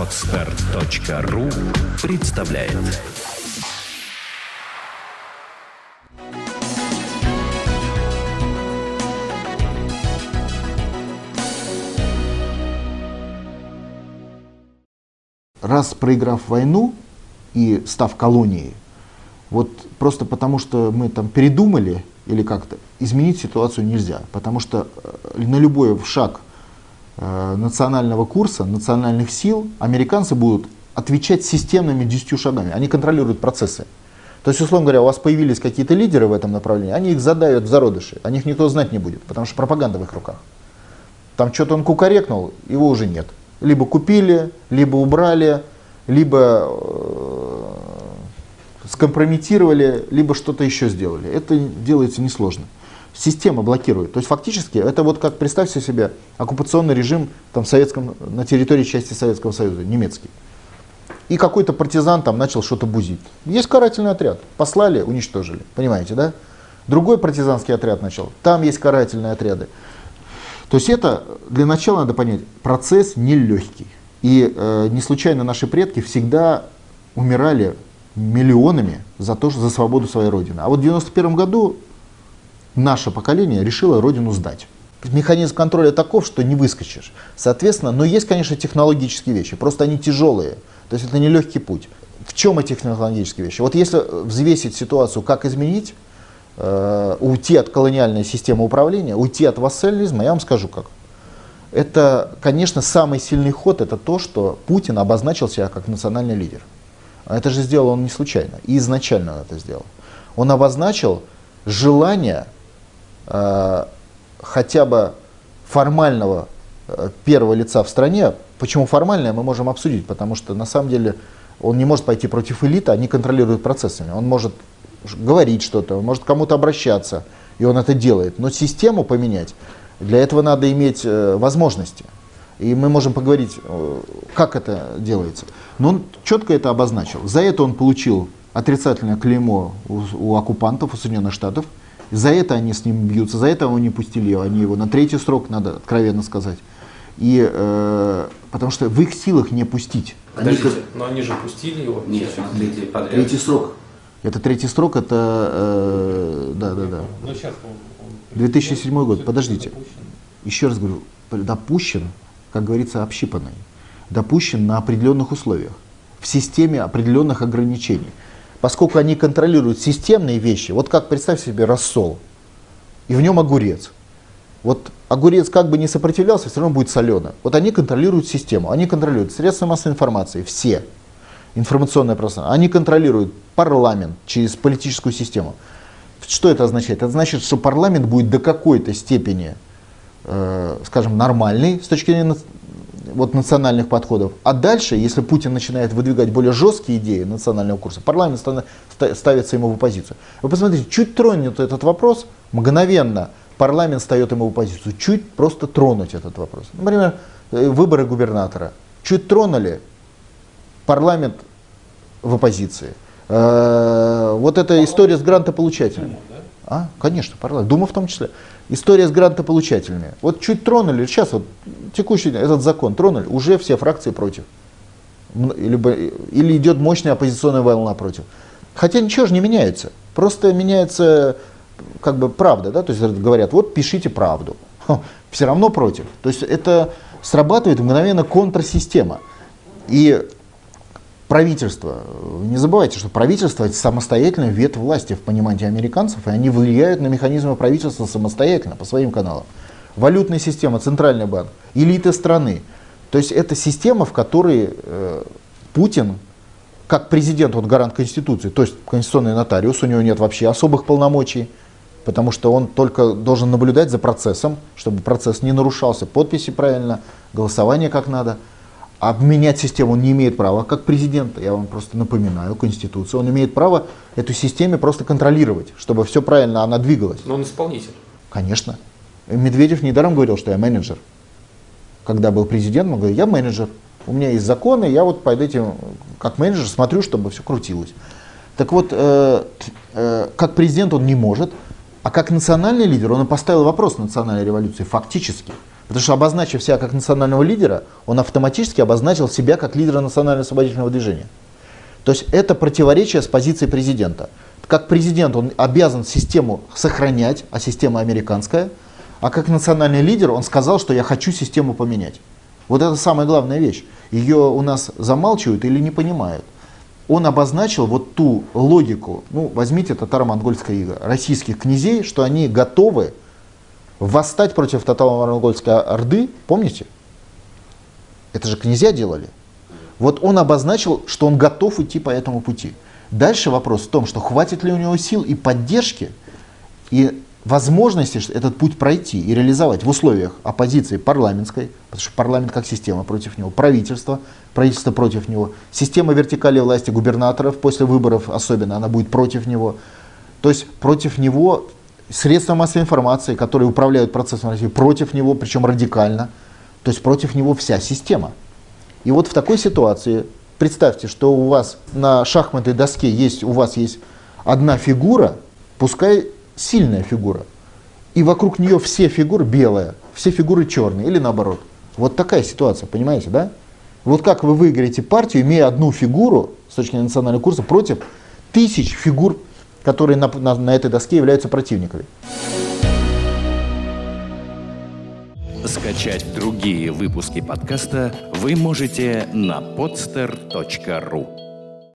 Отстар.ру представляет Раз проиграв войну и став колонией, вот просто потому что мы там передумали или как-то, изменить ситуацию нельзя. Потому что э, на любой шаг национального курса, национальных сил, американцы будут отвечать системными десятью шагами. Они контролируют процессы. То есть, условно говоря, у вас появились какие-то лидеры в этом направлении, они их задают в зародыши, о них никто знать не будет, потому что пропаганда в их руках. Там что-то он кукарекнул, его уже нет. Либо купили, либо убрали, либо э, скомпрометировали, либо что-то еще сделали. Это делается несложно. Система блокирует. То есть фактически это вот как представьте себе оккупационный режим там, советском, на территории части Советского Союза, немецкий. И какой-то партизан там начал что-то бузить. Есть карательный отряд. Послали, уничтожили. Понимаете, да? Другой партизанский отряд начал. Там есть карательные отряды. То есть это для начала надо понять, процесс нелегкий. И э, не случайно наши предки всегда умирали миллионами за то, что за свободу своей родины. А вот в 91 году наше поколение решило родину сдать. Механизм контроля таков, что не выскочишь. Соответственно, но есть, конечно, технологические вещи, просто они тяжелые. То есть это не легкий путь. В чем эти технологические вещи? Вот если взвесить ситуацию, как изменить, э, уйти от колониальной системы управления, уйти от вассализма, я вам скажу как. Это, конечно, самый сильный ход, это то, что Путин обозначил себя как национальный лидер. А это же сделал он не случайно. И изначально он это сделал. Он обозначил желание э, хотя бы формального э, первого лица в стране. Почему формальное, мы можем обсудить, потому что на самом деле он не может пойти против элиты, они контролируют процессами. Он может говорить что-то, он может кому-то обращаться, и он это делает. Но систему поменять, для этого надо иметь э, возможности. И мы можем поговорить, э, как это делается. Но он четко это обозначил. За это он получил отрицательное клеймо у, у оккупантов, у Соединенных Штатов. За это они с ним бьются, за это его не пустили, они его на третий срок, надо откровенно сказать. И, э, потому что в их силах не пустить. Подождите, они, но они же пустили его. Нет, третий подряд. Третий срок. Это третий срок, это, э, да, да, да. Но сейчас он, он 2007 год, подождите. Допущен. Еще раз говорю, допущен, как говорится, общипанный, допущен на определенных условиях, в системе определенных ограничений. Поскольку они контролируют системные вещи, вот как представь себе рассол, и в нем огурец. Вот огурец как бы не сопротивлялся, все равно будет солено. Вот они контролируют систему, они контролируют средства массовой информации, все, информационное пространство, они контролируют парламент через политическую систему. Что это означает? Это значит, что парламент будет до какой-то степени Э, скажем, нормальный с точки зрения вот, национальных подходов. А дальше, если Путин начинает выдвигать более жесткие идеи национального курса, парламент ставится ему в оппозицию. Вы посмотрите, чуть тронет этот вопрос, мгновенно парламент встает ему в оппозицию. Чуть просто тронуть этот вопрос. Например, э, выборы губернатора. Чуть тронули, парламент в оппозиции. Э, вот эта история с грантополучателями. А, конечно, парламент. Дума в том числе. История с грантополучателями. Вот чуть тронули, сейчас вот текущий этот закон тронули, уже все фракции против. Либо, или идет мощная оппозиционная волна против. Хотя ничего же не меняется. Просто меняется как бы правда, да, то есть говорят, вот пишите правду. Все равно против. То есть это срабатывает мгновенно контрсистема. И правительство. Не забывайте, что правительство это самостоятельная ветвь власти в понимании американцев, и они влияют на механизмы правительства самостоятельно по своим каналам. Валютная система, центральный банк, элиты страны. То есть это система, в которой э, Путин, как президент, он гарант Конституции, то есть конституционный нотариус, у него нет вообще особых полномочий, потому что он только должен наблюдать за процессом, чтобы процесс не нарушался, подписи правильно, голосование как надо – Обменять систему он не имеет права, как президент, я вам просто напоминаю, Конституция, он имеет право эту систему просто контролировать, чтобы все правильно она двигалась. Но он исполнитель. Конечно. Медведев недаром говорил, что я менеджер. Когда был президент, он говорил, я менеджер, у меня есть законы, я вот под этим, как менеджер, смотрю, чтобы все крутилось. Так вот, э, э, как президент он не может, а как национальный лидер он поставил вопрос национальной революции фактически. Потому что обозначив себя как национального лидера, он автоматически обозначил себя как лидера национально-освободительного движения. То есть это противоречие с позицией президента. Как президент он обязан систему сохранять, а система американская, а как национальный лидер он сказал, что я хочу систему поменять. Вот это самая главная вещь. Ее у нас замалчивают или не понимают. Он обозначил вот ту логику, ну возьмите татаро-монгольское иго, российских князей, что они готовы восстать против татаро-монгольской орды, помните? Это же князья делали. Вот он обозначил, что он готов идти по этому пути. Дальше вопрос в том, что хватит ли у него сил и поддержки, и возможности этот путь пройти и реализовать в условиях оппозиции парламентской, потому что парламент как система против него, правительство, правительство против него, система вертикали власти губернаторов после выборов особенно, она будет против него. То есть против него средства массовой информации, которые управляют процессом России, против него, причем радикально. То есть против него вся система. И вот в такой ситуации представьте, что у вас на шахматной доске есть, у вас есть одна фигура, пускай сильная фигура, и вокруг нее все фигуры белые, все фигуры черные или наоборот. Вот такая ситуация, понимаете, да? Вот как вы выиграете партию, имея одну фигуру с точки зрения национального курса против тысяч фигур которые на, на, на этой доске являются противниками. Скачать другие выпуски подкаста вы можете на podster.ru